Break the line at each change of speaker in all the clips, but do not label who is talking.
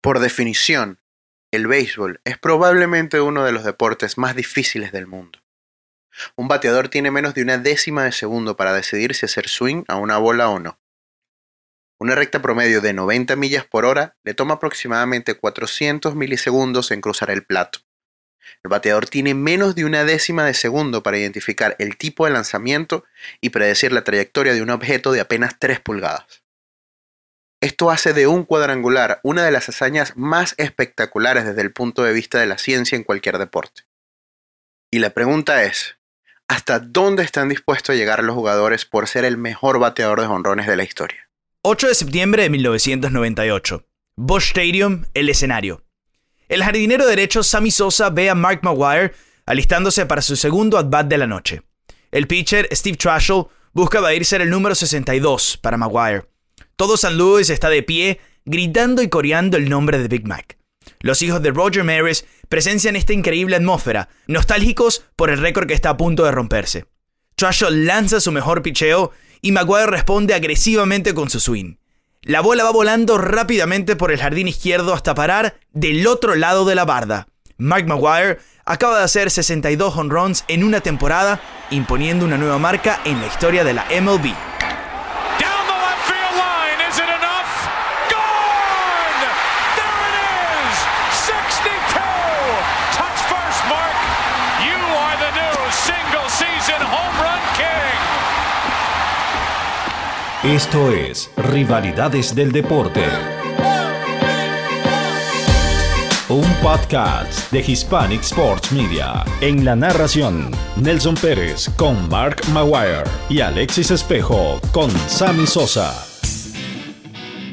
Por definición, el béisbol es probablemente uno de los deportes más difíciles del mundo. Un bateador tiene menos de una décima de segundo para decidir si hacer swing a una bola o no. Una recta promedio de 90 millas por hora le toma aproximadamente 400 milisegundos en cruzar el plato. El bateador tiene menos de una décima de segundo para identificar el tipo de lanzamiento y predecir la trayectoria de un objeto de apenas 3 pulgadas. Esto hace de un cuadrangular una de las hazañas más espectaculares desde el punto de vista de la ciencia en cualquier deporte. Y la pregunta es, ¿hasta dónde están dispuestos a llegar los jugadores por ser el mejor bateador de jonrones de la historia?
8 de septiembre de 1998. Bush Stadium, el escenario. El jardinero derecho Sammy Sosa ve a Mark Maguire alistándose para su segundo at-bat de la noche. El pitcher Steve Trashel busca evadir ser el número 62 para Maguire. Todo San Luis está de pie, gritando y coreando el nombre de Big Mac. Los hijos de Roger Maris presencian esta increíble atmósfera, nostálgicos por el récord que está a punto de romperse. Trashel lanza su mejor picheo y Maguire responde agresivamente con su swing. La bola va volando rápidamente por el jardín izquierdo hasta parar del otro lado de la barda. Mike Maguire acaba de hacer 62 home runs en una temporada, imponiendo una nueva marca en la historia de la MLB.
Esto es Rivalidades del Deporte. Un podcast de Hispanic Sports Media. En la narración, Nelson Pérez con Mark Maguire y Alexis Espejo con Sammy Sosa.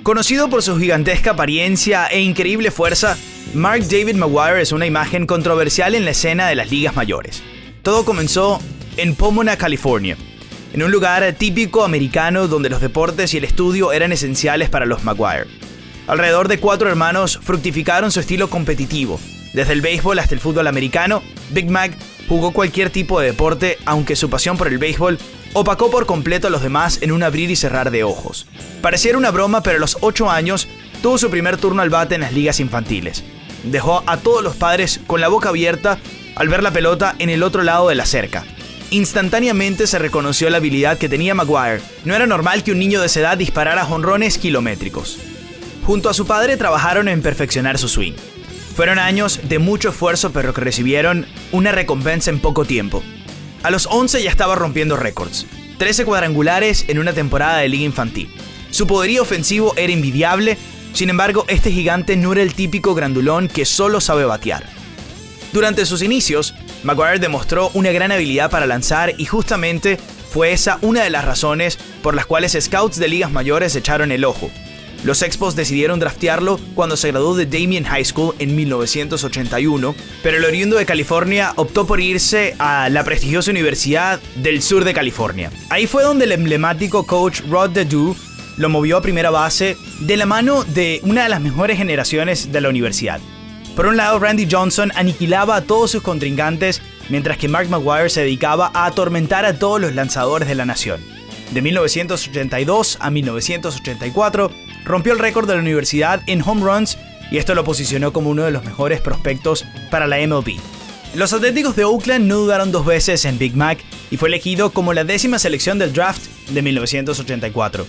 Conocido por su gigantesca apariencia e increíble fuerza, Mark David Maguire es una imagen controversial en la escena de las ligas mayores. Todo comenzó en Pomona, California, en un lugar típico americano donde los deportes y el estudio eran esenciales para los Maguire. Alrededor de cuatro hermanos fructificaron su estilo competitivo. Desde el béisbol hasta el fútbol americano, Big Mac jugó cualquier tipo de deporte, aunque su pasión por el béisbol opacó por completo a los demás en un abrir y cerrar de ojos. Pareciera una broma, pero a los 8 años tuvo su primer turno al bate en las ligas infantiles. Dejó a todos los padres con la boca abierta al ver la pelota en el otro lado de la cerca. Instantáneamente se reconoció la habilidad que tenía Maguire. No era normal que un niño de esa edad disparara jonrones kilométricos. Junto a su padre trabajaron en perfeccionar su swing. Fueron años de mucho esfuerzo pero que recibieron una recompensa en poco tiempo. A los 11 ya estaba rompiendo récords. 13 cuadrangulares en una temporada de liga infantil. Su poderío ofensivo era envidiable, sin embargo este gigante no era el típico grandulón que solo sabe batear. Durante sus inicios, Maguire demostró una gran habilidad para lanzar y justamente fue esa una de las razones por las cuales scouts de ligas mayores echaron el ojo. Los Expos decidieron draftearlo cuando se graduó de Damien High School en 1981, pero el oriundo de California optó por irse a la prestigiosa Universidad del Sur de California. Ahí fue donde el emblemático coach Rod Dedew lo movió a primera base de la mano de una de las mejores generaciones de la universidad. Por un lado, Randy Johnson aniquilaba a todos sus contrincantes, mientras que Mark Maguire se dedicaba a atormentar a todos los lanzadores de la nación. De 1982 a 1984, rompió el récord de la universidad en home runs y esto lo posicionó como uno de los mejores prospectos para la MLB. Los Atléticos de Oakland no dudaron dos veces en Big Mac y fue elegido como la décima selección del draft de 1984.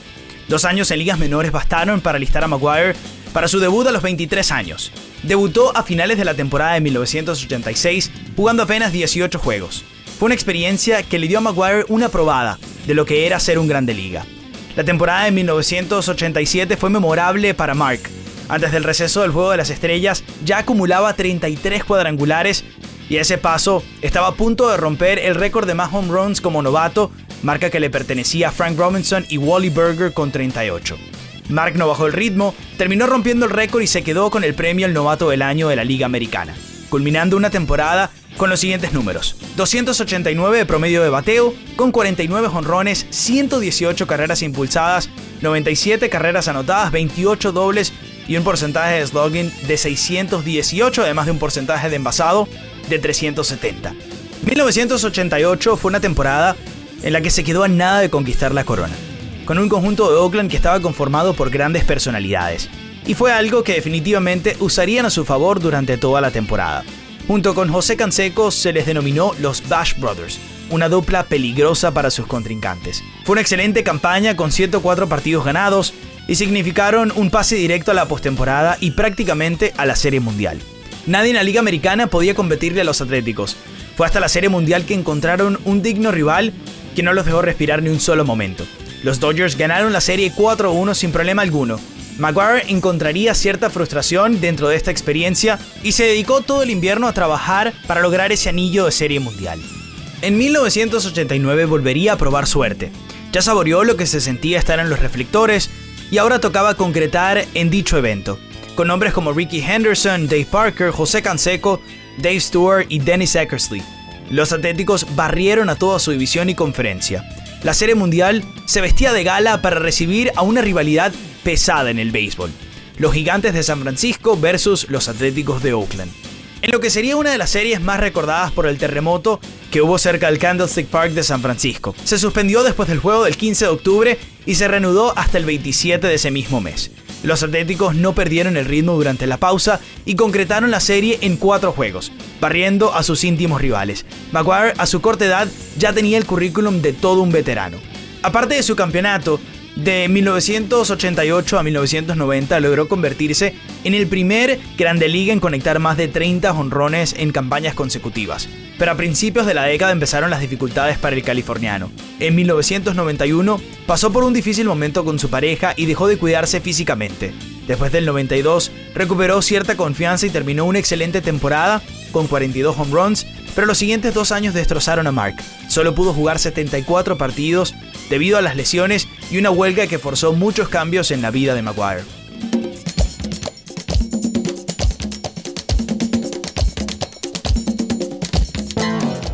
Dos años en ligas menores bastaron para listar a Maguire para su debut a los 23 años. Debutó a finales de la temporada de 1986, jugando apenas 18 juegos. Fue una experiencia que le dio a Maguire una probada de lo que era ser un grande liga. La temporada de 1987 fue memorable para Mark. Antes del receso del Juego de las Estrellas ya acumulaba 33 cuadrangulares y a ese paso estaba a punto de romper el récord de más home runs como novato, marca que le pertenecía a Frank Robinson y Wally Berger con 38. Mark no bajó el ritmo, terminó rompiendo el récord y se quedó con el premio al novato del año de la Liga Americana, culminando una temporada con los siguientes números. 289 de promedio de bateo, con 49 jonrones, 118 carreras impulsadas, 97 carreras anotadas, 28 dobles y un porcentaje de slugging de 618, además de un porcentaje de envasado de 370. 1988 fue una temporada en la que se quedó a nada de conquistar la corona con un conjunto de Oakland que estaba conformado por grandes personalidades. y fue algo que definitivamente usarían a su favor durante toda la temporada. Junto con José Canseco se les denominó los Bash Brothers, una dupla peligrosa para sus contrincantes. Fue una excelente campaña con 104 partidos ganados y significaron un pase directo a la postemporada y prácticamente a la Serie Mundial. Nadie en la Liga Americana podía competirle a los Atléticos. Fue hasta la Serie Mundial que encontraron un digno rival que no los dejó respirar ni un solo momento. Los Dodgers ganaron la serie 4-1 sin problema alguno. Maguire encontraría cierta frustración dentro de esta experiencia y se dedicó todo el invierno a trabajar para lograr ese anillo de serie mundial. En 1989 volvería a probar suerte. Ya saboreó lo que se sentía estar en los reflectores y ahora tocaba concretar en dicho evento, con nombres como Ricky Henderson, Dave Parker, José Canseco, Dave Stewart y Dennis Eckersley. Los Atléticos barrieron a toda su división y conferencia. La Serie Mundial se vestía de gala para recibir a una rivalidad pesada en el béisbol. Los Gigantes de San Francisco versus los Atléticos de Oakland. En lo que sería una de las series más recordadas por el terremoto que hubo cerca del Candlestick Park de San Francisco. Se suspendió después del juego del 15 de octubre y se reanudó hasta el 27 de ese mismo mes. Los Atléticos no perdieron el ritmo durante la pausa y concretaron la serie en cuatro juegos, barriendo a sus íntimos rivales. Maguire, a su corta edad, ya tenía el currículum de todo un veterano. Aparte de su campeonato, de 1988 a 1990 logró convertirse en el primer Grande Liga en conectar más de 30 honrones en campañas consecutivas. Pero a principios de la década empezaron las dificultades para el californiano. En 1991 pasó por un difícil momento con su pareja y dejó de cuidarse físicamente. Después del 92 recuperó cierta confianza y terminó una excelente temporada con 42 home runs, pero los siguientes dos años destrozaron a Mark. Solo pudo jugar 74 partidos debido a las lesiones y una huelga que forzó muchos cambios en la vida de Maguire.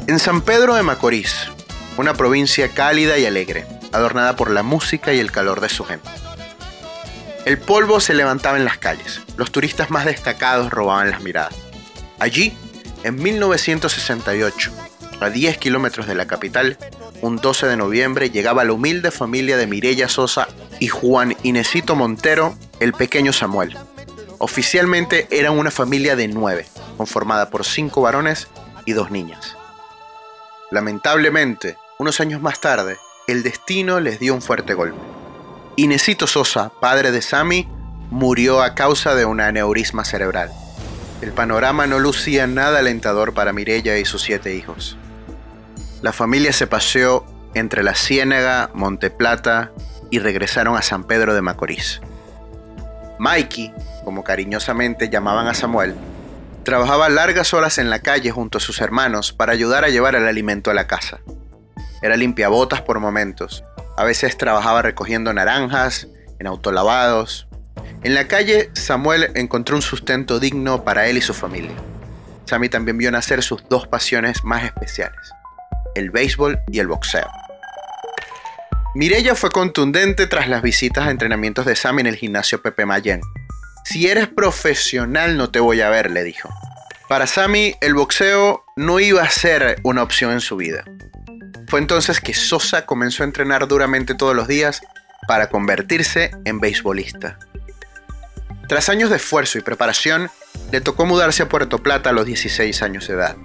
En San Pedro de Macorís, una provincia cálida y alegre, adornada por la música y el calor de su gente. El polvo se levantaba en las calles, los turistas más destacados robaban las miradas. Allí, en 1968, a 10 kilómetros de la capital, un 12 de noviembre llegaba la humilde familia de Mirella Sosa y Juan Inesito Montero, el pequeño Samuel. Oficialmente eran una familia de nueve, conformada por cinco varones y dos niñas. Lamentablemente, unos años más tarde, el destino les dio un fuerte golpe. Inesito Sosa, padre de Sami, murió a causa de un aneurisma cerebral. El panorama no lucía nada alentador para Mirella y sus siete hijos. La familia se paseó entre la Ciénaga, Monteplata y regresaron a San Pedro de Macorís. Mikey, como cariñosamente llamaban a Samuel, trabajaba largas horas en la calle junto a sus hermanos para ayudar a llevar el alimento a la casa. Era limpiabotas por momentos. A veces trabajaba recogiendo naranjas, en autolavados. En la calle, Samuel encontró un sustento digno para él y su familia. Sammy también vio nacer sus dos pasiones más especiales, el béisbol y el boxeo. Mirella fue contundente tras las visitas a entrenamientos de Sammy en el gimnasio Pepe Mayen. Si eres profesional no te voy a ver, le dijo. Para Sammy, el boxeo no iba a ser una opción en su vida. Fue entonces que Sosa comenzó a entrenar duramente todos los días para convertirse en beisbolista. Tras años de esfuerzo y preparación, le tocó mudarse a Puerto Plata a los 16 años de edad.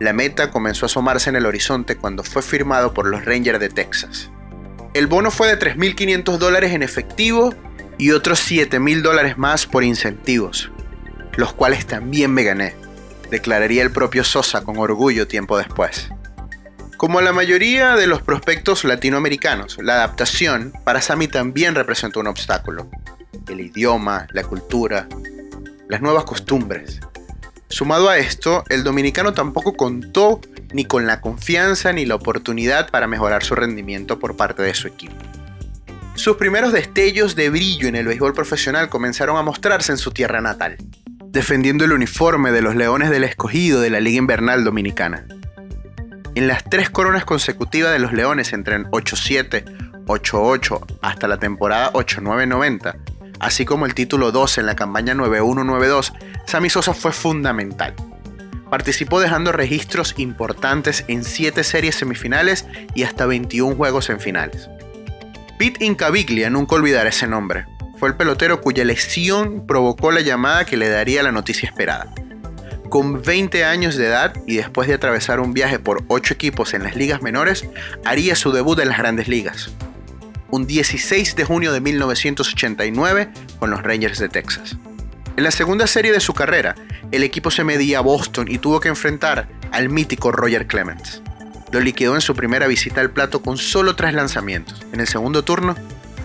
La meta comenzó a asomarse en el horizonte cuando fue firmado por los Rangers de Texas. El bono fue de 3.500 dólares en efectivo y otros 7.000 dólares más por incentivos, los cuales también me gané, declararía el propio Sosa con orgullo tiempo después. Como la mayoría de los prospectos latinoamericanos, la adaptación para Sammy también representó un obstáculo. El idioma, la cultura, las nuevas costumbres. Sumado a esto, el dominicano tampoco contó ni con la confianza ni la oportunidad para mejorar su rendimiento por parte de su equipo. Sus primeros destellos de brillo en el béisbol profesional comenzaron a mostrarse en su tierra natal, defendiendo el uniforme de los Leones del Escogido de la Liga Invernal Dominicana. En las tres coronas consecutivas de los Leones entre el 8-7, 8-8 hasta la temporada 8-9-90, así como el título 12 en la campaña 9-1-9-2, Sammy Sosa fue fundamental. Participó dejando registros importantes en 7 series semifinales y hasta 21 juegos en finales. Pete Incaviglia nunca olvidará ese nombre. fue el pelotero cuya lesión provocó la llamada que le daría la noticia esperada. Con 20 años de edad y después de atravesar un viaje por 8 equipos en las ligas menores, haría su debut en las grandes ligas. Un 16 de junio de 1989 con los Rangers de Texas. En la segunda serie de su carrera, el equipo se medía a Boston y tuvo que enfrentar al mítico Roger Clemens. Lo liquidó en su primera visita al plato con solo tres lanzamientos. En el segundo turno,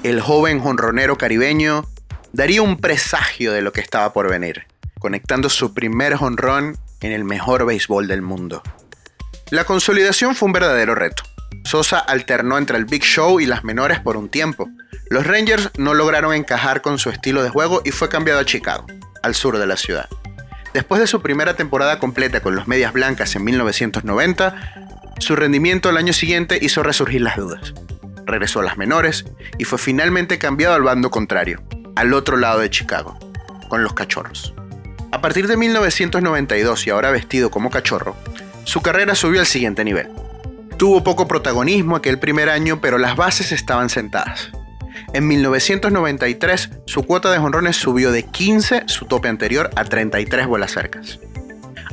el joven jonronero caribeño daría un presagio de lo que estaba por venir, conectando su primer jonrón en el mejor béisbol del mundo. La consolidación fue un verdadero reto. Sosa alternó entre el Big Show y las menores por un tiempo. Los Rangers no lograron encajar con su estilo de juego y fue cambiado a Chicago al sur de la ciudad. Después de su primera temporada completa con los Medias Blancas en 1990, su rendimiento el año siguiente hizo resurgir las dudas. Regresó a las menores y fue finalmente cambiado al bando contrario, al otro lado de Chicago, con los Cachorros. A partir de 1992 y ahora vestido como cachorro, su carrera subió al siguiente nivel. Tuvo poco protagonismo aquel primer año, pero las bases estaban sentadas. En 1993, su cuota de jonrones subió de 15, su tope anterior, a 33 bolas cercas.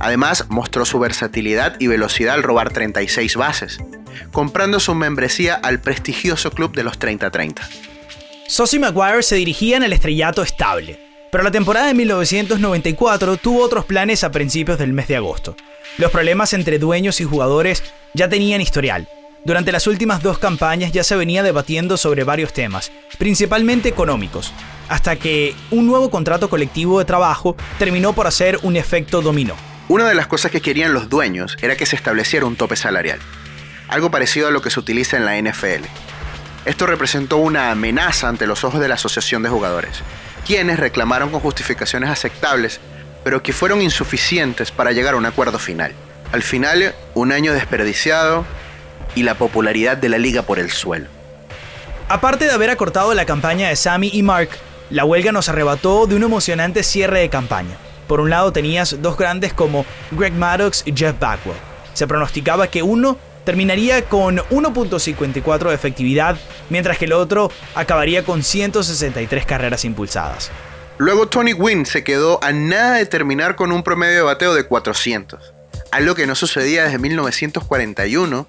Además, mostró su versatilidad y velocidad al robar 36 bases, comprando su membresía al prestigioso club de los 30-30.
Sosa y Maguire se dirigían al estrellato estable, pero la temporada de 1994 tuvo otros planes a principios del mes de agosto. Los problemas entre dueños y jugadores ya tenían historial, durante las últimas dos campañas ya se venía debatiendo sobre varios temas, principalmente económicos, hasta que un nuevo contrato colectivo de trabajo terminó por hacer un efecto dominó.
Una de las cosas que querían los dueños era que se estableciera un tope salarial, algo parecido a lo que se utiliza en la NFL. Esto representó una amenaza ante los ojos de la Asociación de Jugadores, quienes reclamaron con justificaciones aceptables, pero que fueron insuficientes para llegar a un acuerdo final. Al final, un año desperdiciado, y la popularidad de la liga por el suelo.
Aparte de haber acortado la campaña de Sammy y Mark, la huelga nos arrebató de un emocionante cierre de campaña. Por un lado tenías dos grandes como Greg Maddox y Jeff Bagwell. Se pronosticaba que uno terminaría con 1.54 de efectividad, mientras que el otro acabaría con 163 carreras impulsadas.
Luego Tony Gwynn se quedó a nada de terminar con un promedio de bateo de 400, algo que no sucedía desde 1941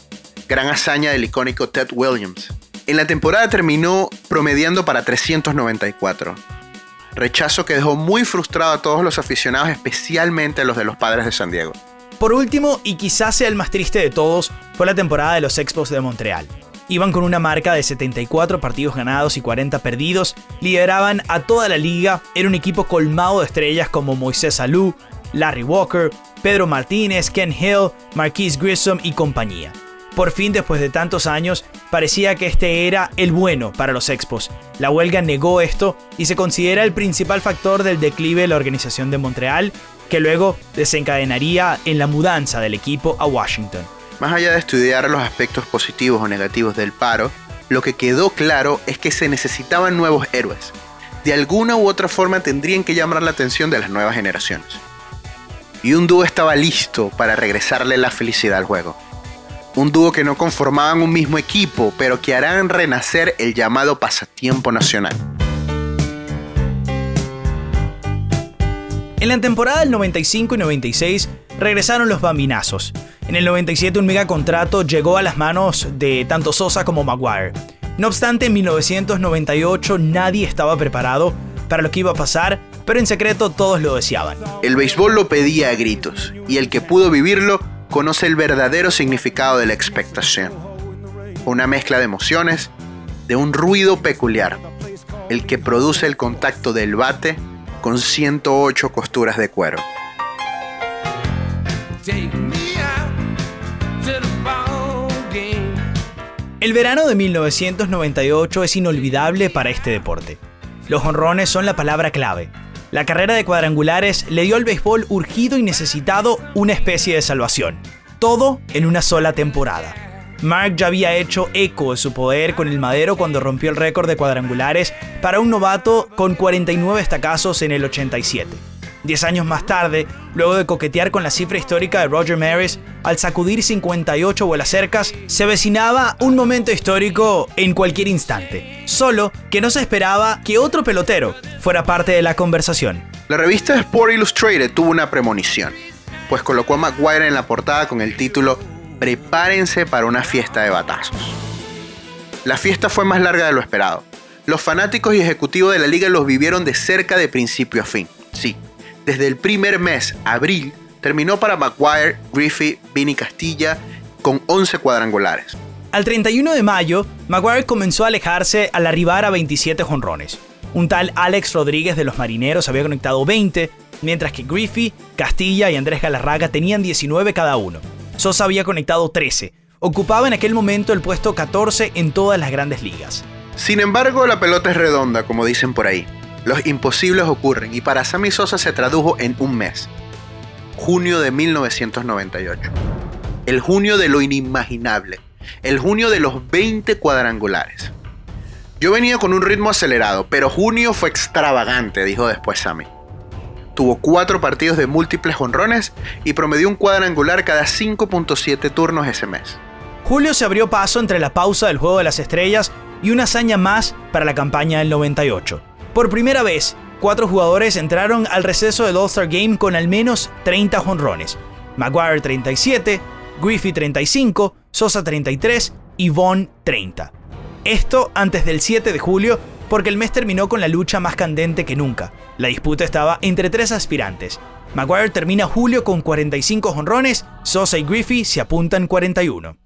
gran hazaña del icónico Ted Williams. En la temporada terminó promediando para 394. Rechazo que dejó muy frustrado a todos los aficionados, especialmente a los de los padres de San Diego.
Por último, y quizás sea el más triste de todos, fue la temporada de los Expos de Montreal. Iban con una marca de 74 partidos ganados y 40 perdidos, lideraban a toda la liga, era un equipo colmado de estrellas como Moisés Alou, Larry Walker, Pedro Martínez, Ken Hill, Marquise Grissom y compañía. Por fin, después de tantos años, parecía que este era el bueno para los Expos. La huelga negó esto y se considera el principal factor del declive de la organización de Montreal, que luego desencadenaría en la mudanza del equipo a Washington.
Más allá de estudiar los aspectos positivos o negativos del paro, lo que quedó claro es que se necesitaban nuevos héroes. De alguna u otra forma tendrían que llamar la atención de las nuevas generaciones. Y un dúo estaba listo para regresarle la felicidad al juego un dúo que no conformaban un mismo equipo, pero que harán renacer el llamado pasatiempo nacional.
En la temporada del 95 y 96 regresaron los bambinazos. En el 97 un megacontrato llegó a las manos de tanto Sosa como Maguire. No obstante, en 1998 nadie estaba preparado para lo que iba a pasar, pero en secreto todos lo deseaban.
El béisbol lo pedía a gritos, y el que pudo vivirlo conoce el verdadero significado de la expectación. Una mezcla de emociones, de un ruido peculiar, el que produce el contacto del bate con 108 costuras de cuero.
El verano de 1998 es inolvidable para este deporte. Los honrones son la palabra clave. La carrera de cuadrangulares le dio al béisbol urgido y necesitado una especie de salvación. Todo en una sola temporada. Mark ya había hecho eco de su poder con el madero cuando rompió el récord de cuadrangulares para un novato con 49 estacazos en el 87. Diez años más tarde, luego de coquetear con la cifra histórica de Roger Maris, al sacudir 58 vuelas cercas, se avecinaba un momento histórico en cualquier instante. Solo que no se esperaba que otro pelotero fuera parte de la conversación.
La revista Sport Illustrated tuvo una premonición, pues colocó a Maguire en la portada con el título Prepárense para una fiesta de batazos. La fiesta fue más larga de lo esperado. Los fanáticos y ejecutivos de la liga los vivieron de cerca de principio a fin. Sí, desde el primer mes, abril, terminó para Maguire, Griffey, Vinny Castilla con 11 cuadrangulares.
Al 31 de mayo, Maguire comenzó a alejarse al arribar a 27 jonrones. Un tal Alex Rodríguez de los Marineros había conectado 20, mientras que Griffey, Castilla y Andrés Galarraga tenían 19 cada uno. Sosa había conectado 13. Ocupaba en aquel momento el puesto 14 en todas las grandes ligas.
Sin embargo, la pelota es redonda, como dicen por ahí. Los imposibles ocurren y para Sammy Sosa se tradujo en un mes. Junio de 1998. El junio de lo inimaginable. El junio de los 20 cuadrangulares. Yo venía con un ritmo acelerado, pero junio fue extravagante, dijo después Sammy. Tuvo cuatro partidos de múltiples honrones y promedió un cuadrangular cada 5.7 turnos ese mes.
Julio se abrió paso entre la pausa del Juego de las Estrellas y una hazaña más para la campaña del 98. Por primera vez, cuatro jugadores entraron al receso del All-Star Game con al menos 30 jonrones. Maguire 37, Griffey 35, Sosa 33 y Vaughn 30. Esto antes del 7 de julio, porque el mes terminó con la lucha más candente que nunca. La disputa estaba entre tres aspirantes. Maguire termina julio con 45 jonrones, Sosa y Griffey se apuntan 41.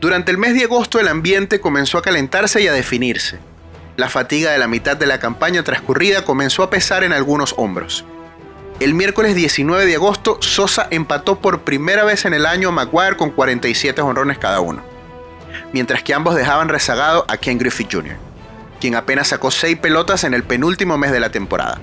Durante el mes de agosto el ambiente comenzó a calentarse y a definirse. La fatiga de la mitad de la campaña transcurrida comenzó a pesar en algunos hombros. El miércoles 19 de agosto, Sosa empató por primera vez en el año a Maguire con 47 honrones cada uno, mientras que ambos dejaban rezagado a Ken Griffith Jr., quien apenas sacó 6 pelotas en el penúltimo mes de la temporada.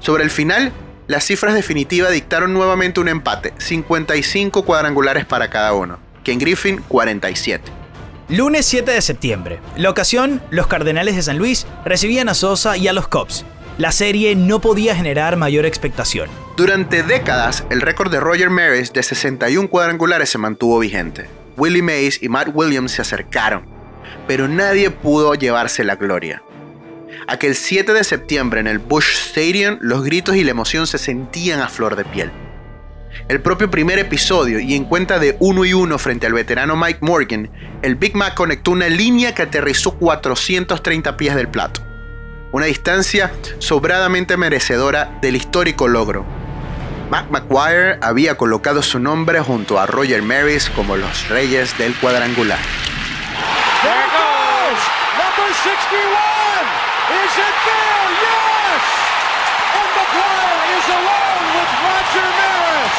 Sobre el final, las cifras definitivas dictaron nuevamente un empate, 55 cuadrangulares para cada uno. Ken Griffin 47.
Lunes 7 de septiembre. La ocasión, los Cardenales de San Luis recibían a Sosa y a los Cubs. La serie no podía generar mayor expectación.
Durante décadas, el récord de Roger Maris de 61 cuadrangulares se mantuvo vigente. Willie Mays y Matt Williams se acercaron, pero nadie pudo llevarse la gloria. Aquel 7 de septiembre en el Bush Stadium, los gritos y la emoción se sentían a flor de piel el propio primer episodio y en cuenta de 1 y 1 frente al veterano Mike Morgan, el Big Mac conectó una línea que aterrizó 430 pies del plato. Una distancia sobradamente merecedora del histórico logro. Mac McGuire había colocado su nombre junto a Roger Maris como los reyes del cuadrangular. There goes, number 61. Is it there? Yes! And McGuire is alone with Roger Maris.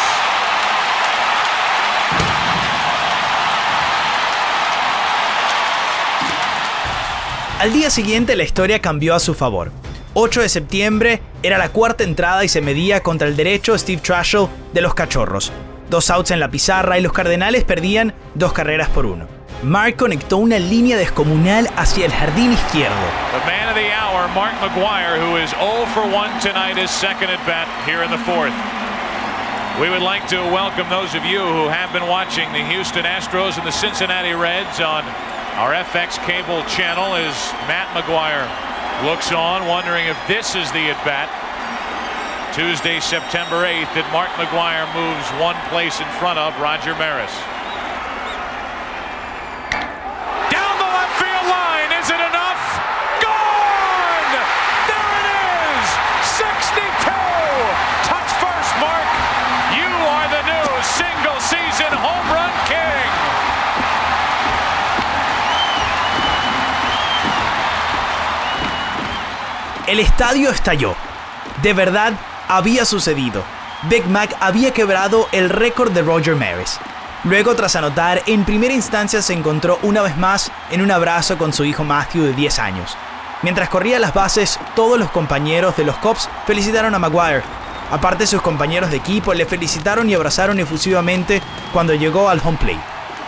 Al día siguiente la historia cambió a su favor. 8 de septiembre era la cuarta entrada y se medía contra el derecho Steve Trashel de los Cachorros. Dos outs en la pizarra y los Cardenales perdían dos carreras por uno. Mark conectó una línea descomunal hacia el jardín izquierdo.
Hour, Mark McGuire, who is 0 for 1 tonight, his second at bat here in the fourth. We would like to welcome those of you who have been watching the Houston Astros and the Cincinnati Reds on Our FX cable channel as Matt McGuire looks on, wondering if this is the at bat. Tuesday, September 8th, that Mark McGuire moves one place in front of Roger Maris.
El estadio estalló. De verdad, había sucedido. Big Mac había quebrado el récord de Roger Maris. Luego, tras anotar, en primera instancia se encontró una vez más en un abrazo con su hijo Matthew de 10 años. Mientras corría las bases, todos los compañeros de los Cops felicitaron a Maguire. Aparte, sus compañeros de equipo le felicitaron y abrazaron efusivamente cuando llegó al home plate.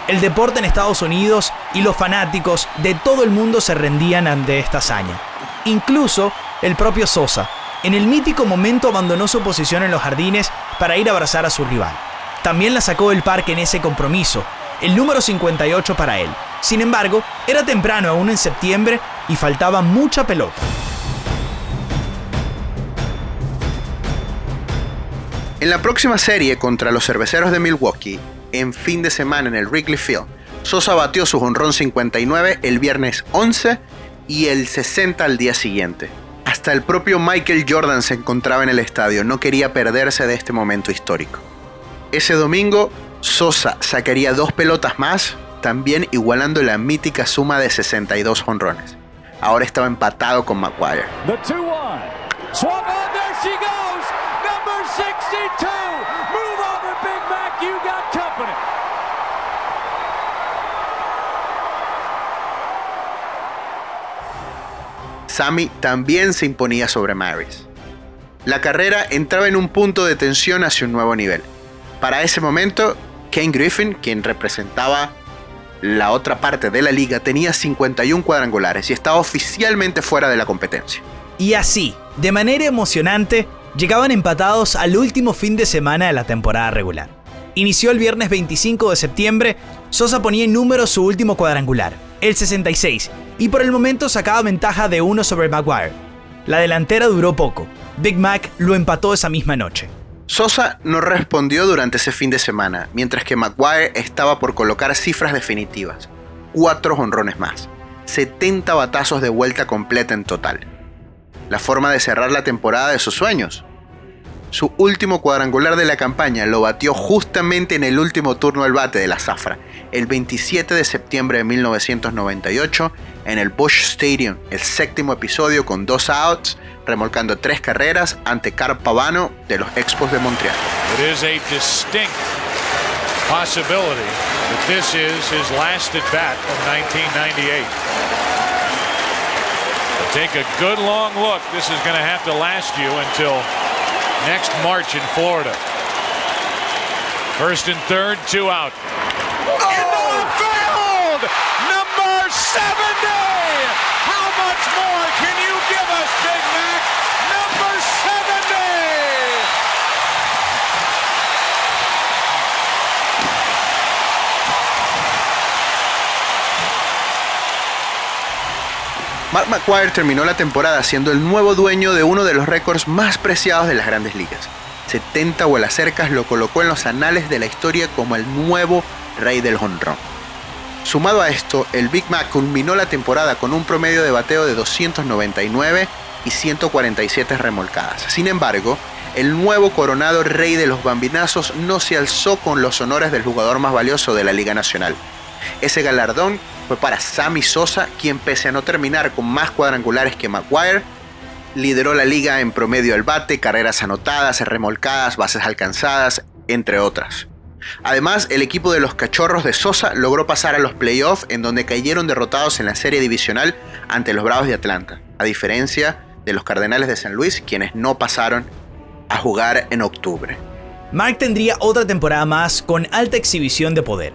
El deporte en Estados Unidos y los fanáticos de todo el mundo se rendían ante esta hazaña. Incluso el propio Sosa, en el mítico momento abandonó su posición en los jardines para ir a abrazar a su rival. También la sacó del parque en ese compromiso, el número 58 para él. Sin embargo, era temprano aún en septiembre y faltaba mucha pelota.
En la próxima serie contra los cerveceros de Milwaukee, en fin de semana en el Wrigley Field, Sosa batió su honrón 59 el viernes 11 y el 60 al día siguiente. Hasta el propio Michael Jordan se encontraba en el estadio, no quería perderse de este momento histórico. Ese domingo, Sosa sacaría dos pelotas más, también igualando la mítica suma de 62 honrones. Ahora estaba empatado con McGuire. Sammy también se imponía sobre Maris. La carrera entraba en un punto de tensión hacia un nuevo nivel. Para ese momento, Kane Griffin, quien representaba la otra parte de la liga, tenía 51 cuadrangulares y estaba oficialmente fuera de la competencia.
Y así, de manera emocionante, llegaban empatados al último fin de semana de la temporada regular. Inició el viernes 25 de septiembre, Sosa ponía en número su último cuadrangular, el 66, y por el momento sacaba ventaja de uno sobre Maguire. La delantera duró poco. Big Mac lo empató esa misma noche.
Sosa no respondió durante ese fin de semana, mientras que Maguire estaba por colocar cifras definitivas. Cuatro honrones más. 70 batazos de vuelta completa en total. La forma de cerrar la temporada de sus sueños. Su último cuadrangular de la campaña lo batió justamente en el último turno del bate de la Zafra, el 27 de septiembre de 1998, en el Bush Stadium, el séptimo episodio con dos outs, remolcando tres carreras ante Carl Pavano de los Expos de Montreal.
It is a distinct possibility that this is his last at bat of 1998. Take a good long look. This is going to have to last you until next March in Florida. First and third, two out. Oh! field! Number 70! How much more can you give us, Big
Mark McGuire terminó la temporada siendo el nuevo dueño de uno de los récords más preciados de las grandes ligas. 70 vuelas cercas lo colocó en los anales de la historia como el nuevo rey del honrón. Sumado a esto, el Big Mac culminó la temporada con un promedio de bateo de 299 y 147 remolcadas. Sin embargo, el nuevo coronado rey de los bambinazos no se alzó con los honores del jugador más valioso de la Liga Nacional. Ese galardón fue para Sammy Sosa, quien pese a no terminar con más cuadrangulares que Maguire, lideró la liga en promedio al bate, carreras anotadas, remolcadas, bases alcanzadas, entre otras. Además, el equipo de los Cachorros de Sosa logró pasar a los playoffs en donde cayeron derrotados en la serie divisional ante los Bravos de Atlanta, a diferencia de los Cardenales de San Luis, quienes no pasaron a jugar en octubre.
Mark tendría otra temporada más con alta exhibición de poder.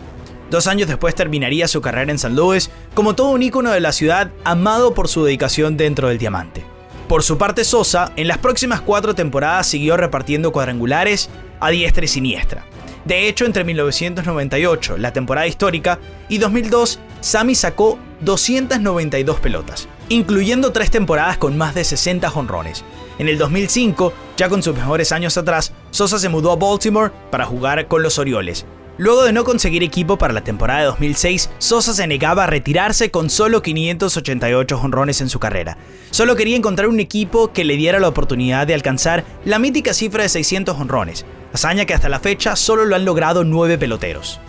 Dos años después terminaría su carrera en San Luis como todo un ícono de la ciudad amado por su dedicación dentro del diamante. Por su parte Sosa, en las próximas cuatro temporadas siguió repartiendo cuadrangulares a diestra y siniestra. De hecho, entre 1998, la temporada histórica, y 2002, Sammy sacó 292 pelotas, incluyendo tres temporadas con más de 60 jonrones. En el 2005, ya con sus mejores años atrás, Sosa se mudó a Baltimore para jugar con los Orioles. Luego de no conseguir equipo para la temporada de 2006, Sosa se negaba a retirarse con solo 588 jonrones en su carrera. Solo quería encontrar un equipo que le diera la oportunidad de alcanzar la mítica cifra de 600 jonrones, hazaña que hasta la fecha solo lo han logrado 9 peloteros.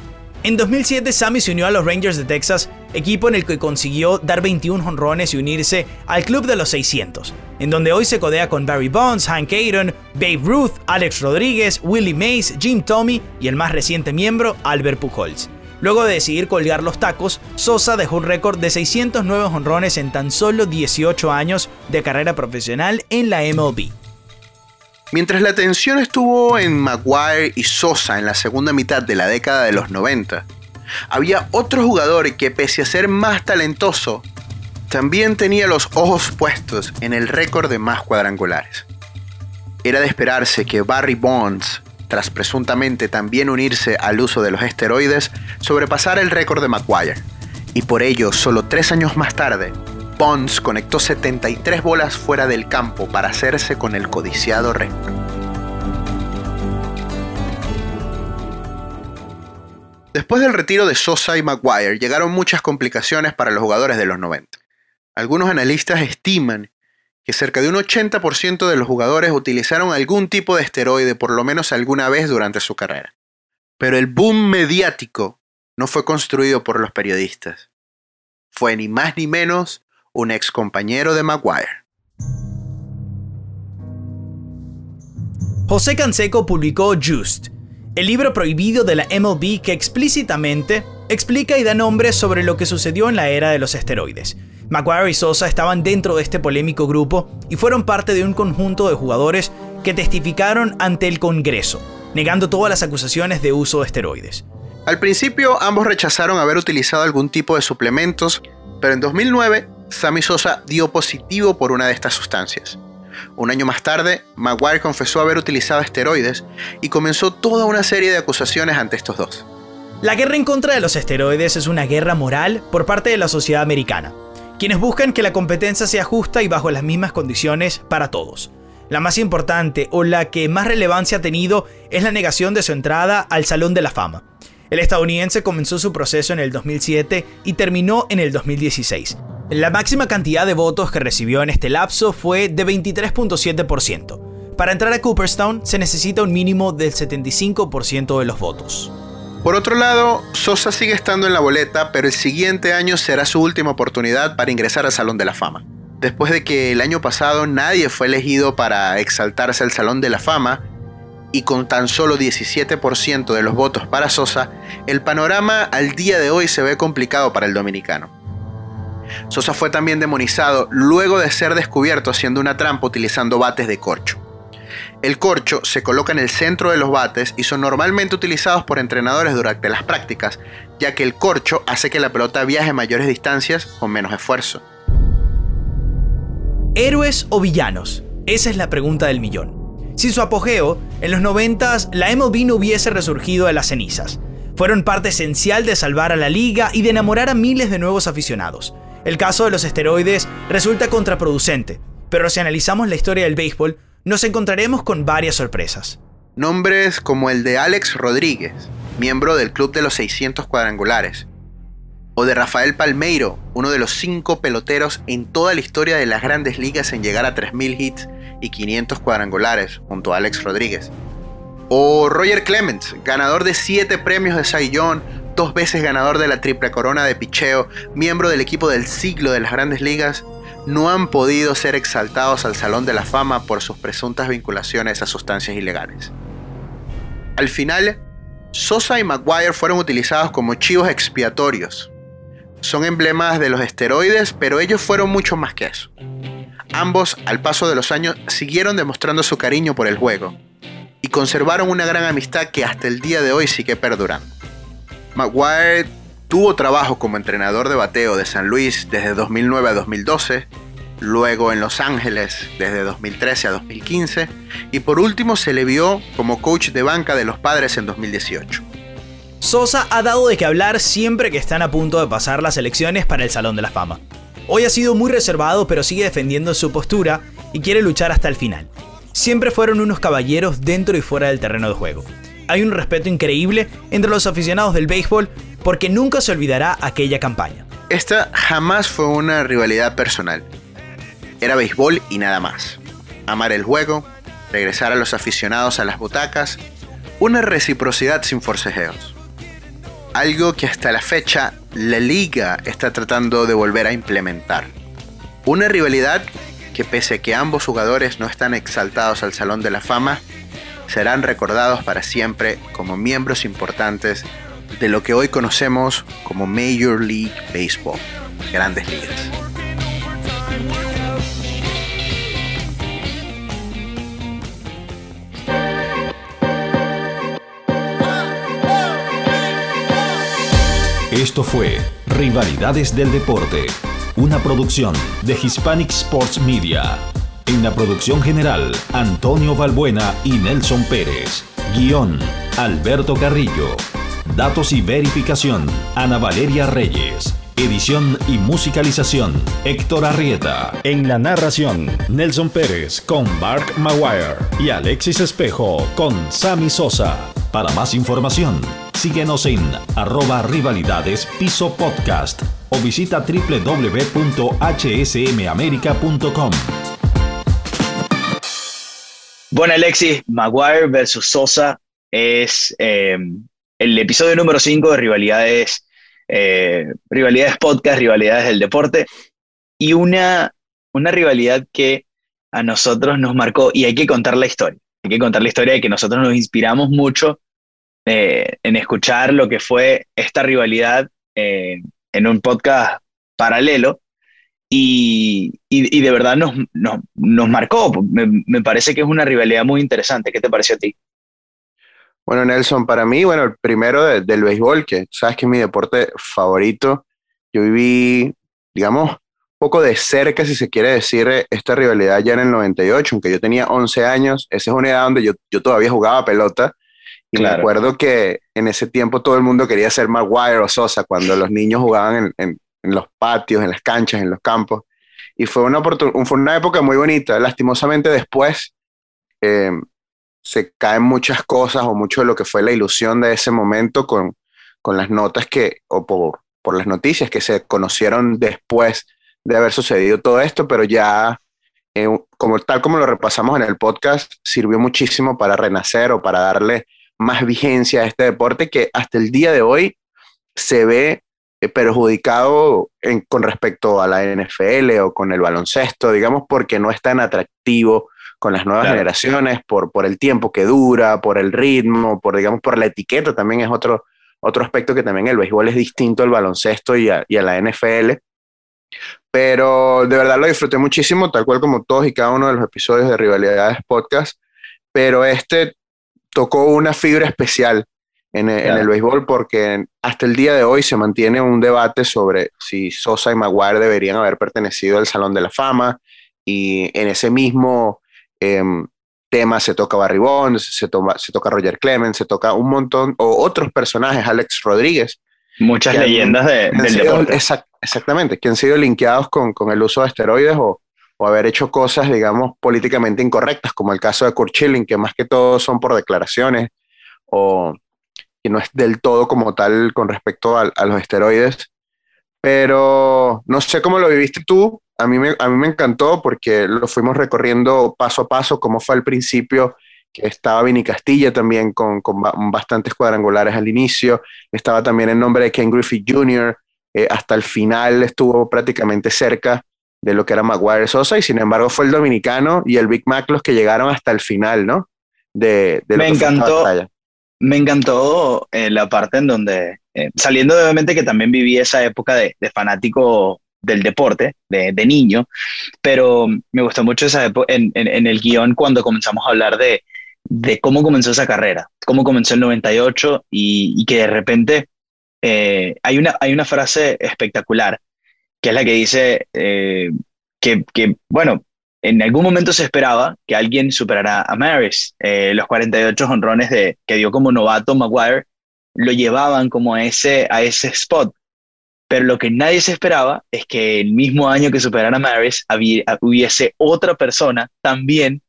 En 2007 Sammy se unió a los Rangers de Texas, equipo en el que consiguió dar 21 honrones y unirse al club de los 600, en donde hoy se codea con Barry Bonds, Hank Aaron, Babe Ruth, Alex Rodríguez, Willie Mays, Jim Tomey y el más reciente miembro, Albert Pujols. Luego de decidir colgar los tacos, Sosa dejó un récord de 609 honrones en tan solo 18 años de carrera profesional en la MLB.
Mientras la atención estuvo en Maguire y Sosa en la segunda mitad de la década de los 90, había otro jugador que pese a ser más talentoso, también tenía los ojos puestos en el récord de más cuadrangulares. Era de esperarse que Barry Bonds, tras presuntamente también unirse al uso de los esteroides, sobrepasara el récord de Maguire. Y por ello, solo tres años más tarde, Bonds conectó 73 bolas fuera del campo para hacerse con el codiciado récord. Después del retiro de Sosa y Maguire, llegaron muchas complicaciones para los jugadores de los 90. Algunos analistas estiman que cerca de un 80% de los jugadores utilizaron algún tipo de esteroide por lo menos alguna vez durante su carrera. Pero el boom mediático no fue construido por los periodistas. Fue ni más ni menos un ex compañero de Maguire.
José Canseco publicó Just, el libro prohibido de la MLB que explícitamente explica y da nombres sobre lo que sucedió en la era de los esteroides. Maguire y Sosa estaban dentro de este polémico grupo y fueron parte de un conjunto de jugadores que testificaron ante el Congreso, negando todas las acusaciones de uso de esteroides.
Al principio ambos rechazaron haber utilizado algún tipo de suplementos, pero en 2009 Sammy Sosa dio positivo por una de estas sustancias. Un año más tarde, Maguire confesó haber utilizado esteroides y comenzó toda una serie de acusaciones ante estos dos.
La guerra en contra de los esteroides es una guerra moral por parte de la sociedad americana, quienes buscan que la competencia sea justa y bajo las mismas condiciones para todos. La más importante o la que más relevancia ha tenido es la negación de su entrada al Salón de la Fama. El estadounidense comenzó su proceso en el 2007 y terminó en el 2016. La máxima cantidad de votos que recibió en este lapso fue de 23.7%. Para entrar a Cooperstown se necesita un mínimo del 75% de los votos.
Por otro lado, Sosa sigue estando en la boleta, pero el siguiente año será su última oportunidad para ingresar al Salón de la Fama. Después de que el año pasado nadie fue elegido para exaltarse al Salón de la Fama, y con tan solo 17% de los votos para Sosa, el panorama al día de hoy se ve complicado para el dominicano. Sosa fue también demonizado luego de ser descubierto haciendo una trampa utilizando bates de corcho. El corcho se coloca en el centro de los bates y son normalmente utilizados por entrenadores durante las prácticas, ya que el corcho hace que la pelota viaje mayores distancias con menos esfuerzo.
¿Héroes o villanos? Esa es la pregunta del millón. Sin su apogeo, en los 90 la MLB no hubiese resurgido de las cenizas. Fueron parte esencial de salvar a la liga y de enamorar a miles de nuevos aficionados. El caso de los esteroides resulta contraproducente, pero si analizamos la historia del béisbol, nos encontraremos con varias sorpresas.
Nombres como el de Alex Rodríguez, miembro del Club de los 600 cuadrangulares, o de Rafael Palmeiro, uno de los cinco peloteros en toda la historia de las grandes ligas en llegar a 3.000 hits y 500 cuadrangulares, junto a Alex Rodríguez. O Roger Clemens, ganador de 7 premios de Cy Young, dos veces ganador de la triple corona de picheo, miembro del equipo del siglo de las grandes ligas, no han podido ser exaltados al Salón de la Fama por sus presuntas vinculaciones a sustancias ilegales. Al final, Sosa y Maguire fueron utilizados como chivos expiatorios. Son emblemas de los esteroides, pero ellos fueron mucho más que eso. Ambos, al paso de los años, siguieron demostrando su cariño por el juego y conservaron una gran amistad que hasta el día de hoy sigue perdurando. Maguire tuvo trabajo como entrenador de bateo de San Luis desde 2009 a 2012, luego en Los Ángeles desde 2013 a 2015 y por último se le vio como coach de banca de los padres en 2018.
Sosa ha dado de qué hablar siempre que están a punto de pasar las elecciones para el Salón de la Fama. Hoy ha sido muy reservado pero sigue defendiendo su postura y quiere luchar hasta el final. Siempre fueron unos caballeros dentro y fuera del terreno de juego. Hay un respeto increíble entre los aficionados del béisbol porque nunca se olvidará aquella campaña.
Esta jamás fue una rivalidad personal. Era béisbol y nada más. Amar el juego, regresar a los aficionados a las butacas, una reciprocidad sin forcejeos. Algo que hasta la fecha la liga está tratando de volver a implementar. Una rivalidad que pese a que ambos jugadores no están exaltados al Salón de la Fama, serán recordados para siempre como miembros importantes de lo que hoy conocemos como Major League Baseball, grandes ligas.
Esto fue Rivalidades del Deporte, una producción de Hispanic Sports Media. En la producción general, Antonio Valbuena y Nelson Pérez. Guión, Alberto Carrillo. Datos y verificación, Ana Valeria Reyes. Edición y musicalización, Héctor Arrieta. En la narración, Nelson Pérez con Mark Maguire y Alexis Espejo con Sammy Sosa. Para más información, síguenos en arroba rivalidades piso podcast o visita www.hsmamerica.com.
Bueno, Alexis, Maguire versus Sosa es eh, el episodio número 5 de Rivalidades, eh, Rivalidades Podcast, Rivalidades del Deporte, y una, una rivalidad que a nosotros nos marcó, y hay que contar la historia, hay que contar la historia de que nosotros nos inspiramos mucho eh, en escuchar lo que fue esta rivalidad en un podcast paralelo, y, y, de verdad nos, nos, nos marcó. Me, me, parece que es una rivalidad muy interesante. ¿Qué te pareció a ti?
Bueno, Nelson, para mí, bueno, el primero de, del béisbol, que sabes que es mi deporte favorito. Yo viví, digamos, poco de cerca, si se quiere decir, esta rivalidad ya en el 98, aunque yo tenía 11 años. Esa es una edad donde yo, yo todavía jugaba pelota. Y claro. me acuerdo que en ese tiempo todo el mundo quería ser Maguire o Sosa cuando los niños jugaban en, en, en los patios, en las canchas, en los campos. Y fue una, fue una época muy bonita. Lastimosamente después eh, se caen muchas cosas o mucho de lo que fue la ilusión de ese momento con, con las notas que, o por, por las noticias que se conocieron después de haber sucedido todo esto, pero ya, eh, como, tal como lo repasamos en el podcast, sirvió muchísimo para renacer o para darle más vigencia a este deporte que hasta el día de hoy se ve perjudicado en, con respecto a la NFL o con el baloncesto, digamos, porque no es tan atractivo con las nuevas claro. generaciones, por, por el tiempo que dura, por el ritmo, por, digamos, por la etiqueta, también es otro, otro aspecto que también el béisbol es distinto al baloncesto y a, y a la NFL. Pero de verdad lo disfruté muchísimo, tal cual como todos y cada uno de los episodios de Rivalidades Podcast. Pero este tocó una fibra especial en, claro. en, el béisbol porque hasta el día de hoy se mantiene un debate sobre si Sosa y Maguire deberían haber pertenecido al Salón de la Fama y en ese mismo eh, tema se toca Barry Bonds, se, toma, se toca Roger Clemens, se toca un montón, o otros personajes, Alex Rodríguez.
Muchas leyendas de, del
sido,
deporte.
Exact, exactamente, que han sido linkeados con, con el uso de esteroides o, o, haber hecho cosas, digamos, políticamente incorrectas, como el caso de Kurt Schilling, que más que todo son por declaraciones o que no es del todo como tal con respecto a, a, los esteroides. Pero no sé cómo lo viviste tú. A mí, me, a mí me encantó porque lo fuimos recorriendo paso a paso, como fue al principio, que estaba Vini Castilla también con, con bastantes cuadrangulares al inicio. Estaba también el nombre de Ken Griffith Jr. Eh, hasta el final estuvo prácticamente cerca de lo que era Maguire Sosa y sin embargo fue el dominicano y el Big Mac los que llegaron hasta el final, ¿no? De, de
me encantó me encantó eh, la parte en donde, eh, saliendo de obviamente que también viví esa época de, fanático del deporte, de, niño, pero me gustó mucho esa en, el guion cuando comenzamos a hablar de, cómo comenzó esa carrera, cómo comenzó el 98 y, que de repente eh, hay, una, hay una frase espectacular, que es la que dice que, bueno, en algún momento se esperaba que alguien superara a Maris. Eh, los 48 honrones de, que dio como novato Maguire lo llevaban como a ese, a ese spot. Pero lo que nadie se esperaba es que el mismo año que superara a Maris hubiese otra persona también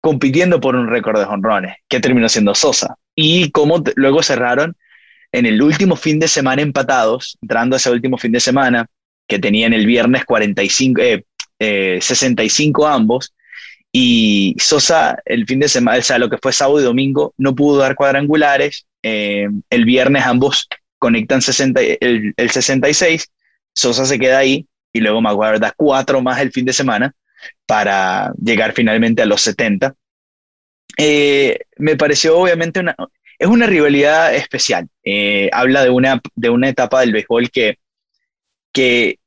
compitiendo por un récord de honrones, que terminó siendo Sosa. Y cómo luego cerraron en el último fin de semana empatados, entrando a ese último fin de semana, que tenían el viernes 45, eh, eh, 65 ambos, y Sosa el fin de semana, o sea, lo que fue sábado y domingo, no pudo dar cuadrangulares, eh, el viernes ambos conectan 60, el, el, 66, Sosa se queda ahí, y luego Maguire da cuatro más el fin de semana para llegar finalmente a los 70. Eh, me pareció obviamente una, es una rivalidad especial, eh, habla de una, de una etapa del béisbol que, que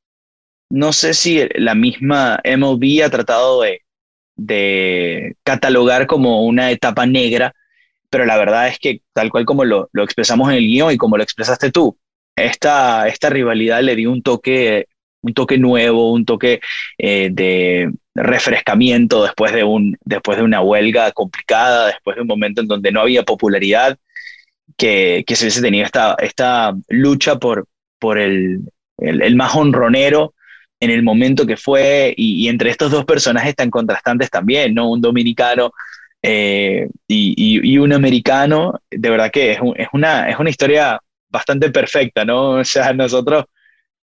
no sé si la misma MLB ha tratado de, de, catalogar como una etapa negra, pero la verdad es que tal cual como lo, lo, expresamos en el guion y como lo expresaste tú, esta, esta rivalidad le dio un toque un toque nuevo, un toque eh, de refrescamiento después de, un, después de una huelga complicada, después de un momento en donde no había popularidad, que, que se hubiese tenido esta, esta lucha por, por el, el, más honronero en el momento que fue, y, entre estos dos personajes tan contrastantes también, ¿no? Un dominicano eh, y, y, un americano, de verdad que es, una, es una historia bastante perfecta, ¿no? O sea, nosotros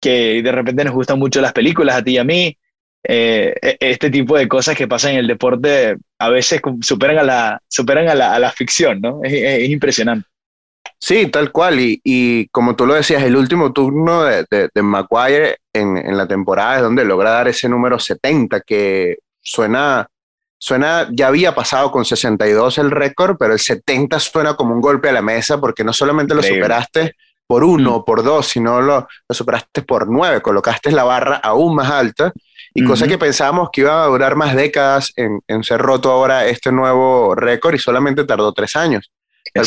que de repente nos gustan mucho las películas, a ti y a mí, eh, e, este tipo de cosas que pasan en el deporte a veces superan a la, superan a la, a la ficción, ¿no? Es, impresionante.
Sí, tal cual. Y, y, como tú lo decías, el último turno de, de, Maguire en, en, la temporada es donde logra dar ese número 70, que suena, suena, ya había pasado con 62 el récord, pero el 70 suena como un golpe a la mesa porque no solamente lo superaste, por uno o mm. por dos, sino lo, lo, superaste por nueve, colocaste la barra aún más alta y cosa que pensábamos que iba a durar más décadas en, en, ser roto ahora este nuevo récord y solamente tardó tres años.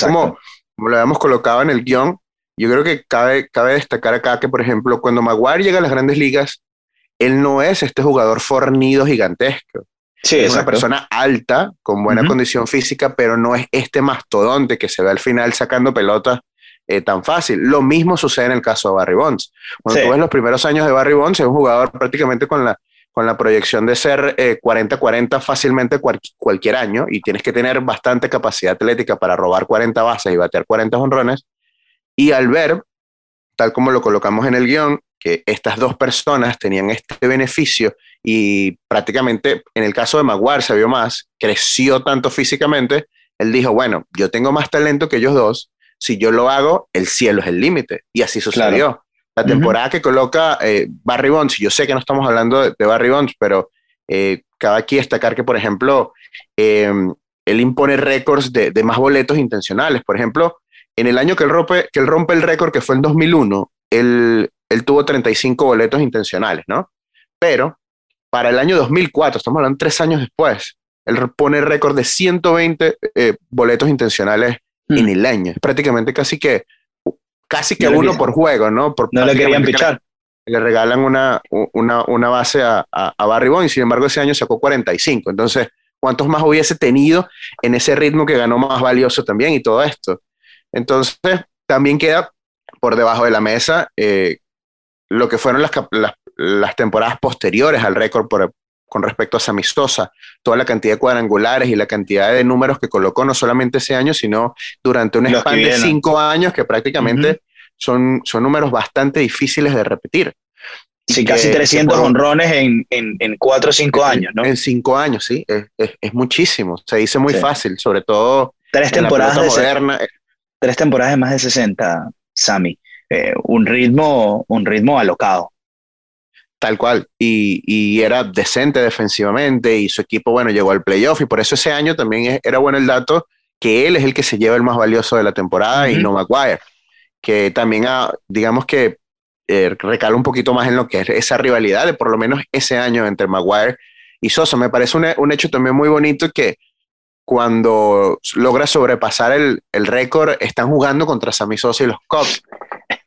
Como, como lo habíamos colocado en el guion, yo creo que cabe, cabe destacar acá que, por ejemplo, cuando Maguire llega a las grandes ligas, él no es este jugador fornido gigantesco. Sí, es una persona alta, con buena condición física, pero no es este mastodonte que se ve al final sacando pelotas eh, tan fácil. Lo mismo sucede en el caso de Barry Bonds. Cuando tú ves los primeros años de Barry Bonds, es un jugador prácticamente con la, con la proyección de ser 40-40 eh, fácilmente cualquier año y tienes que tener bastante capacidad atlética para robar 40 bases y batear 40 honrones. Y al ver, tal como lo colocamos en el guion, que estas dos personas tenían este beneficio y prácticamente en el caso de Maguire se vio más, creció tanto físicamente, él dijo, bueno, yo tengo más talento que ellos dos, si yo lo hago, el cielo es el límite. Y así sucedió. La temporada que coloca eh, Barry Bonds, yo sé que no estamos hablando de, Barry Bonds, pero eh, cabe aquí destacar que, por ejemplo, em, él impone récords de, más boletos intencionales. Por ejemplo, en el año que él rompe, que él rompe el récord, que fue en 2001, él, él tuvo 35 boletos intencionales, ¿no? Pero para el año 2004, estamos hablando tres años después, él pone récord de 120 eh, boletos intencionales Mm. en el año. Prácticamente casi que, casi que uno por juego, ¿no? Por
no le querían pichar.
Le, regalan una, una, una base a, a, Barry Bonds y sin embargo ese año sacó 45. Entonces, ¿cuántos más hubiese tenido en ese ritmo que ganó más valioso también y todo esto? Entonces, también queda por debajo de la mesa eh, lo que fueron las, las, las temporadas posteriores al récord por, con respecto a Sammy Sosa, toda la cantidad de cuadrangulares y la cantidad de números que colocó no solamente ese año, sino durante un span de cinco años que prácticamente son, son números bastante difíciles de repetir.
Sí, casi 300 honrones en, en, en, cuatro o cinco años, ¿no?
En cinco años, sí, es, es, muchísimo. Se dice muy fácil, sobre todo.
Tres temporadas, de moderna. tres temporadas de más de 60, Sammy. Eh, un, ritmo, un ritmo alocado.
Tal cual. Y, era decente defensivamente y su equipo, bueno, llegó al playoff y por eso ese año también era bueno el dato que él es el que se lleva el más valioso de la temporada y no Maguire, que también, digamos que eh, recala un poquito más en lo que es esa rivalidad de por lo menos ese año entre Maguire y Sosa. Me parece un, hecho también muy bonito que cuando logra sobrepasar el, récord, están jugando contra Sammy Sosa y los Cubs.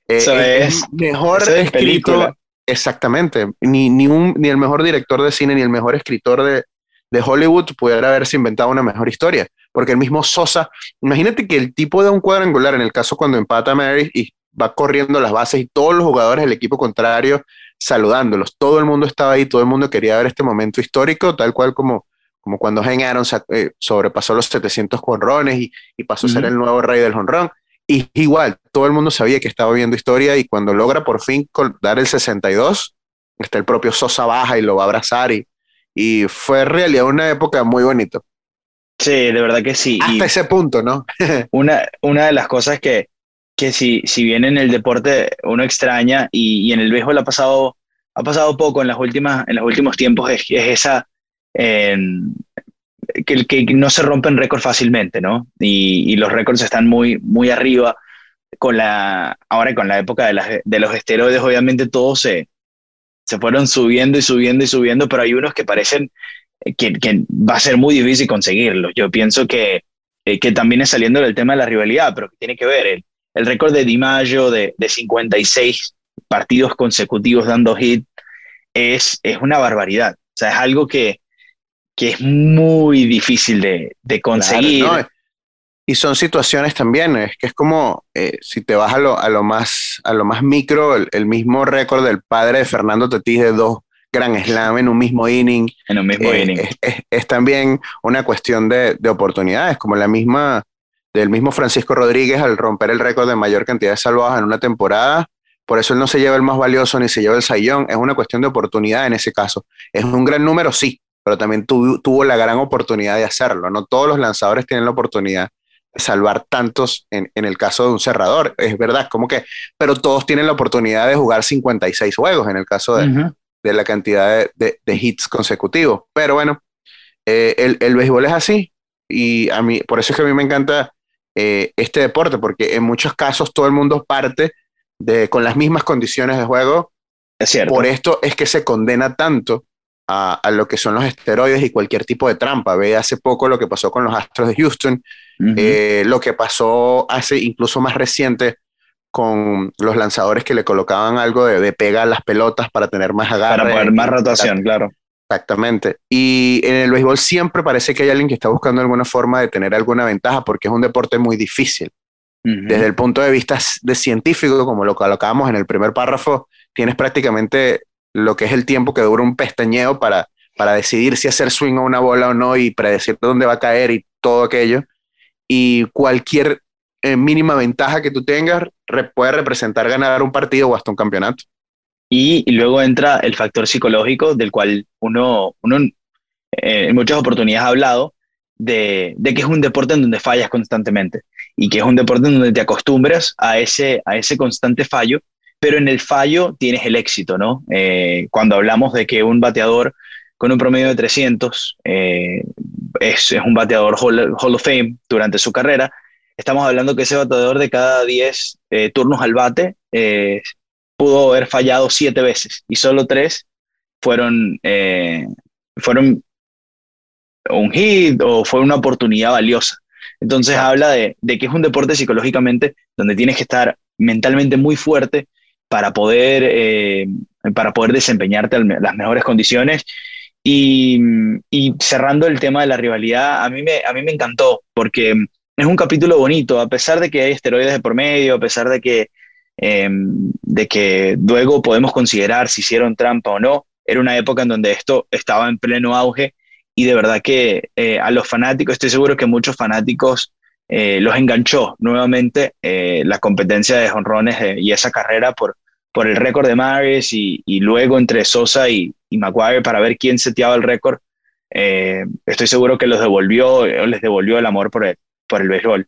Eh, es,
mejor escrito Exactamente. Ni, ni, un, ni el mejor director de cine ni el mejor escritor de, de Hollywood pudiera haberse inventado una mejor historia. Porque el mismo Sosa, imagínate que el tipo da un cuadrangular, en el caso cuando empata Mary y va corriendo las bases y todos los jugadores del equipo contrario saludándolos. Todo el mundo estaba ahí, todo el mundo quería ver este momento histórico, tal cual como, como cuando Gen Aaron eh, sobrepasó los 700 jonrones y, y pasó a ser el nuevo rey del jonrón. Y igual, todo el mundo sabía que estaba viendo historia y cuando logra por fin dar el 62, está el propio Sosa baja y lo va a abrazar y, y fue en realidad una época muy bonita.
Sí, de verdad que sí.
Hasta ese punto, ¿no?
una, una de las cosas que, que si, si bien en el deporte uno extraña y, y, en el béisbol ha pasado, ha pasado poco en, las últimas, en los últimos tiempos, es, es esa, que, que no se rompen récords fácilmente, ¿no? Y, y, los récords están muy, muy arriba. Con la, ahora con la época de, las, de los esteroides, obviamente todos se, se fueron subiendo y subiendo y subiendo, pero hay unos que parecen que, que va a ser muy difícil conseguirlos. Yo pienso que, eh, que también es saliendo del tema de la rivalidad, pero que tiene que ver el, el récord de Di Maggio de, de 56 partidos consecutivos dando hit es, es una barbaridad. O sea, es algo que, que es muy difícil de, de conseguir.
Y son situaciones también, es que es como eh, si te vas a lo, a lo, más, a lo más micro, el, mismo récord del padre de Fernando Tatís de dos Grand Slam en un mismo inning.
En un mismo
eh,
inning.
Es, también una cuestión de, de, oportunidades, como la misma del mismo Francisco Rodríguez al romper el récord de mayor cantidad de salvados en una temporada. Por eso él no se lleva el más valioso ni se lleva el sayón. Es una cuestión de oportunidad en ese caso. Es un gran número, sí, pero también tuvo la gran oportunidad de hacerlo. No todos los lanzadores tienen la oportunidad salvar tantos en, el caso de un cerrador. Es verdad, como que, pero todos tienen la oportunidad de jugar 56 juegos en el caso de, la cantidad de, hits consecutivos. Pero bueno, eh, el, el, béisbol es así y a mí, por eso es que a mí me encanta eh, este deporte, porque en muchos casos todo el mundo parte de, con las mismas condiciones de juego.
Es cierto.
Por esto es que se condena tanto a, lo que son los esteroides y cualquier tipo de trampa. Ve hace poco lo que pasó con los Astros de Houston, eh, lo que pasó hace incluso más reciente con los lanzadores que le colocaban algo de, de pega a las pelotas para tener más agarre.
Para poner más rotación, claro.
Exactamente. Y en el béisbol siempre parece que hay alguien que está buscando alguna forma de tener alguna ventaja porque es un deporte muy difícil. Desde el punto de vista de científico, como lo colocamos en el primer párrafo, tienes prácticamente lo que es el tiempo que dura un pestañeo para, para decidir si hacer swing a una bola o no y predecir dónde va a caer y todo aquello. Y cualquier eh, mínima ventaja que tú tengas puede representar ganar un partido o hasta un campeonato.
Y, luego entra el factor psicológico del cual uno, eh, en muchas oportunidades ha hablado de, de, que es un deporte en donde fallas constantemente y que es un deporte en donde te acostumbras a ese, a ese constante fallo pero en el fallo tienes el éxito, ¿no? Eh, cuando hablamos de que un bateador con un promedio de 300 eh, es, un bateador Hall, of Fame durante su carrera, estamos hablando que ese bateador de cada 10 eh, turnos al bate pudo haber fallado 7 veces y solo 3 fueron, fueron un hit o fue una oportunidad valiosa. Entonces habla de, de, que es un deporte psicológicamente donde tienes que estar mentalmente muy fuerte para poder, eh, para poder desempeñarte en las mejores condiciones. Y, cerrando el tema de la rivalidad, a mí, me, a mí me encantó porque es un capítulo bonito, a pesar de que hay esteroides de por medio, a pesar de que, em, de que luego podemos considerar si hicieron trampa o no, era una época en donde esto estaba en pleno auge y de verdad que eh, a los fanáticos, estoy seguro que muchos fanáticos eh, los enganchó nuevamente eh, la competencia de jonrones y esa carrera por, por el récord de Maris y, luego entre Sosa y, y, Maguire para ver quién seteaba el récord. Eh, estoy seguro que los devolvió, les devolvió el amor por el, por el béisbol.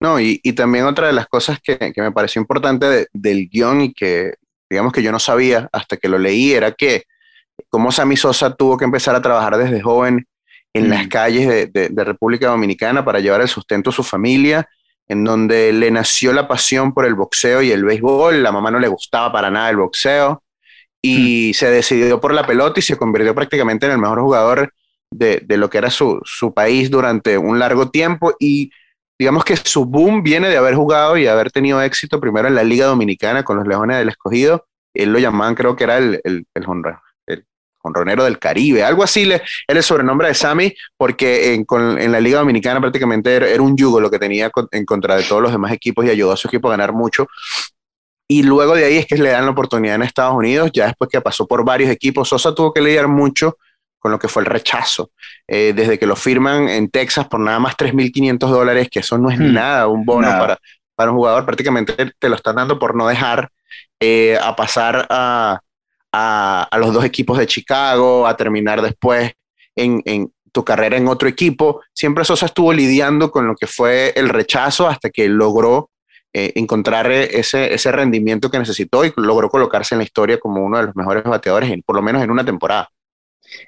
No, y, también otra de las cosas que, que me pareció importante del guion y que digamos que yo no sabía hasta que lo leí era que como Sammy Sosa tuvo que empezar a trabajar desde joven en las mm. calles de, República Dominicana para llevar el sustento a su familia, en donde le nació la pasión por el boxeo y el béisbol. La mamá no le gustaba para nada el boxeo y mm. se decidió por la pelota y se convirtió prácticamente en el mejor jugador de, lo que era su, país durante un largo tiempo. Y digamos que su boom viene de haber jugado y haber tenido éxito primero en la Liga Dominicana con los Leones del Escogido. Él lo llamaban, creo que era el, el, el Ronero del Caribe, algo así le, era el sobrenombre de Sammy, porque en, la Liga Dominicana prácticamente era, un yugo lo que tenía en contra de todos los demás equipos y ayudó a su equipo a ganar mucho. Y luego de ahí es que le dan la oportunidad en Estados Unidos, ya después que pasó por varios equipos. Sosa tuvo que lidiar mucho con lo que fue el rechazo. Eh, desde que lo firman en Texas por nada más 3.500 dólares, que eso no es hmm. nada, un bono para, para un jugador, prácticamente te lo están dando por no dejar eh, a pasar a, a, los dos equipos de Chicago, a terminar después en, tu carrera en otro equipo. Siempre Sosa estuvo lidiando con lo que fue el rechazo hasta que logró eh, encontrar ese, ese rendimiento que necesitó y logró colocarse en la historia como uno de los mejores bateadores, por lo menos en una temporada.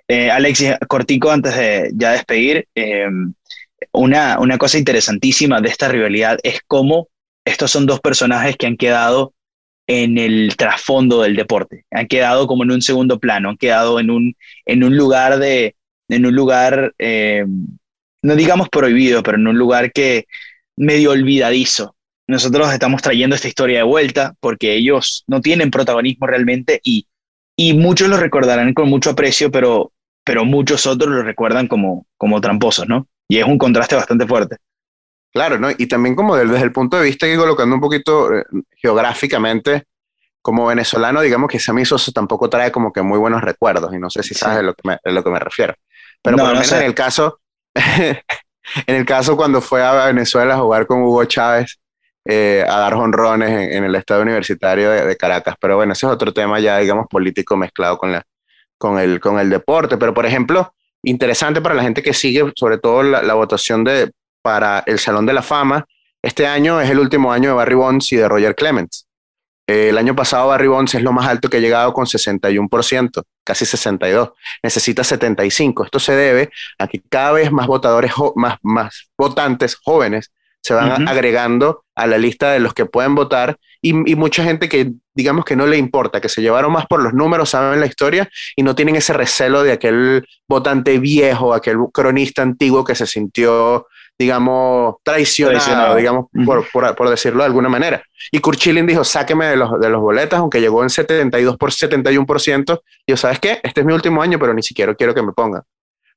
Eh, Alexis, cortico antes de ya despedir, eh, una, una cosa interesantísima de esta rivalidad es cómo estos son dos personajes que han quedado en el trasfondo del deporte. Han quedado como en un segundo plano, han quedado en un, en un lugar de, en un lugar, eh, no digamos prohibido, pero en un lugar que medio olvidadizo. Nosotros estamos trayendo esta historia de vuelta porque ellos no tienen protagonismo realmente y
y muchos lo recordarán con mucho aprecio, pero, pero muchos otros lo recuerdan como, como tramposos, ¿no? Y es un contraste bastante fuerte.
Claro, ¿no? Y también como desde el punto de vista que colocando un poquito eh, geográficamente, como venezolano, digamos que Sammy Sosa tampoco trae como que muy buenos recuerdos, y no sé si sabes de, lo que me, lo que me refiero. Pero por lo menos en el caso, en el caso cuando fue a Venezuela a jugar con Hugo Chávez, eh, a dar honrones en, el Estado Universitario de, Caracas. Pero bueno, ese es otro tema ya, digamos, político mezclado con, la, con, el, con el deporte. Pero, por ejemplo, interesante para la gente que sigue, sobre todo la, votación de, para el Salón de la Fama. Este año es el último año de Barry Bonds y de Roger Clemens. Eh, el año pasado Barry Bonds es lo más alto que ha llegado con 61%, casi 62. Necesita 75. Esto se debe a que cada vez más votadores, más, más votantes jóvenes se van agregando a la lista de los que pueden votar y, mucha gente que digamos que no le importa, que se llevaron más por los números, saben la historia y no tienen ese recelo de aquel votante viejo, aquel cronista antiguo que se sintió, digamos, traicionado, digamos, por, por, decirlo de alguna manera. Y Kurt dijo, sáqueme de los, de los boletas, aunque llegó en 72 por 71%. Y yo, ¿sabes qué? Este es mi último año, pero ni siquiera quiero que me pongan.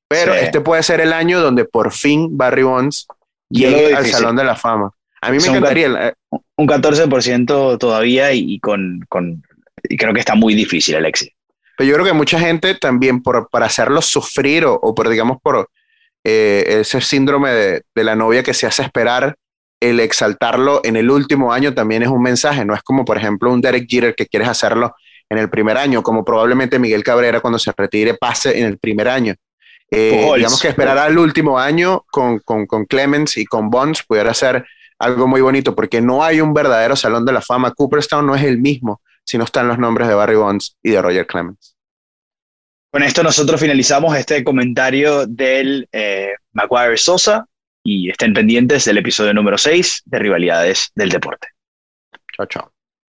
Pero este puede ser el año donde por fin Barry Bonds llegue al Salón de la Fama. A mí me encantaría.
Un 14% todavía y, con, con, y creo que está muy difícil, Alexis.
Pero yo creo que mucha gente también, por, para hacerlo sufrir o, o por, digamos, por eh, ese síndrome de, de, la novia que se hace esperar, el exaltarlo en el último año también es un mensaje. No es como, por ejemplo, un Derek Jeter que quieres hacerlo en el primer año, como probablemente Miguel Cabrera cuando se retire pase en el primer año. Eh, digamos que esperar al último año con, con, con, Clemens y con Bonds pudiera ser algo muy bonito, porque no hay un verdadero salón de la fama. Cooperstown no es el mismo si no están los nombres de Barry Bonds y de Roger Clemens.
Con esto nosotros finalizamos este comentario del eh, Maguire Sosa y estén pendientes del episodio número 6 de Rivalidades del Deporte.
Chao, chao.